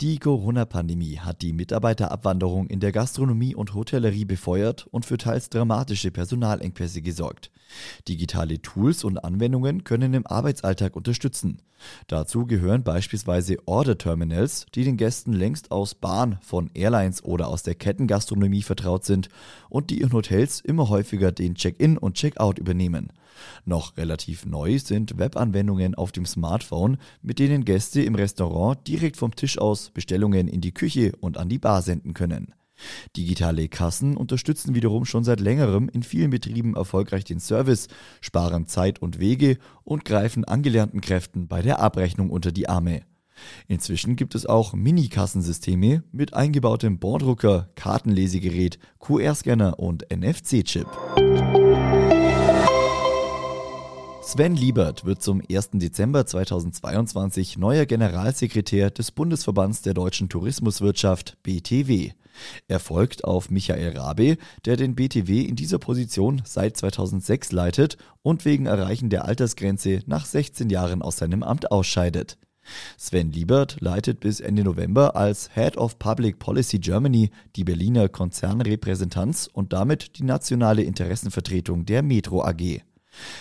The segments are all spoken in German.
Die Corona-Pandemie hat die Mitarbeiterabwanderung in der Gastronomie und Hotellerie befeuert und für teils dramatische Personalengpässe gesorgt. Digitale Tools und Anwendungen können im Arbeitsalltag unterstützen. Dazu gehören beispielsweise Order Terminals, die den Gästen längst aus Bahn, von Airlines oder aus der Kettengastronomie vertraut sind und die in Hotels immer häufiger den Check-in und Check-out übernehmen. Noch relativ neu sind Webanwendungen auf dem Smartphone, mit denen Gäste im Restaurant direkt vom Tisch aus Bestellungen in die Küche und an die Bar senden können. Digitale Kassen unterstützen wiederum schon seit längerem in vielen Betrieben erfolgreich den Service, sparen Zeit und Wege und greifen angelernten Kräften bei der Abrechnung unter die Arme. Inzwischen gibt es auch Mini-Kassensysteme mit eingebautem Borddrucker, Kartenlesegerät, QR-Scanner und NFC-Chip. Sven Liebert wird zum 1. Dezember 2022 neuer Generalsekretär des Bundesverbands der deutschen Tourismuswirtschaft BTW. Er folgt auf Michael Rabe, der den BTW in dieser Position seit 2006 leitet und wegen Erreichen der Altersgrenze nach 16 Jahren aus seinem Amt ausscheidet. Sven Liebert leitet bis Ende November als Head of Public Policy Germany die Berliner Konzernrepräsentanz und damit die nationale Interessenvertretung der Metro AG.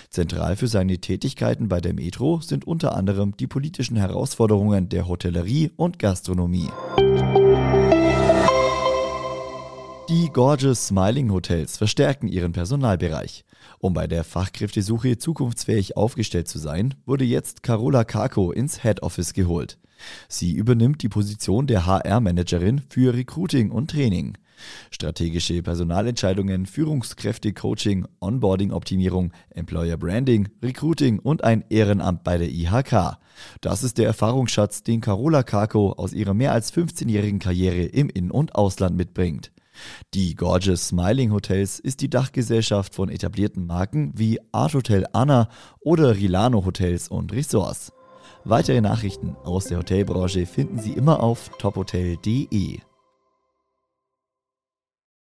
Zentral für seine Tätigkeiten bei der Metro sind unter anderem die politischen Herausforderungen der Hotellerie und Gastronomie. Die Gorgeous Smiling Hotels verstärken ihren Personalbereich. Um bei der Fachkräftesuche zukunftsfähig aufgestellt zu sein, wurde jetzt Carola Kako ins Head Office geholt. Sie übernimmt die Position der HR-Managerin für Recruiting und Training. Strategische Personalentscheidungen, Führungskräfte-Coaching, Onboarding-Optimierung, Employer-Branding, Recruiting und ein Ehrenamt bei der IHK. Das ist der Erfahrungsschatz, den Carola Kako aus ihrer mehr als 15-jährigen Karriere im In- und Ausland mitbringt. Die Gorgeous Smiling Hotels ist die Dachgesellschaft von etablierten Marken wie Art Hotel Anna oder Rilano Hotels und Resorts. Weitere Nachrichten aus der Hotelbranche finden Sie immer auf tophotel.de.